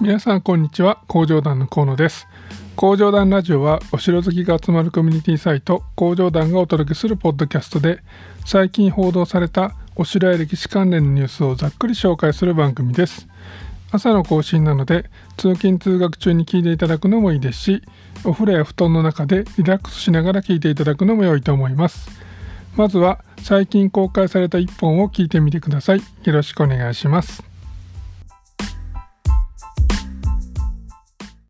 皆さんこんにちは。工場団の河野です。工場団ラジオはお城好きが集まるコミュニティサイト工場団がお届けするポッドキャストで最近報道されたお城や歴史関連のニュースをざっくり紹介する番組です。朝の更新なので通勤通学中に聞いていただくのもいいですしお風呂や布団の中でリラックスしながら聞いていただくのも良いと思います。まずは最近公開された1本を聞いてみてください。よろしくお願いします。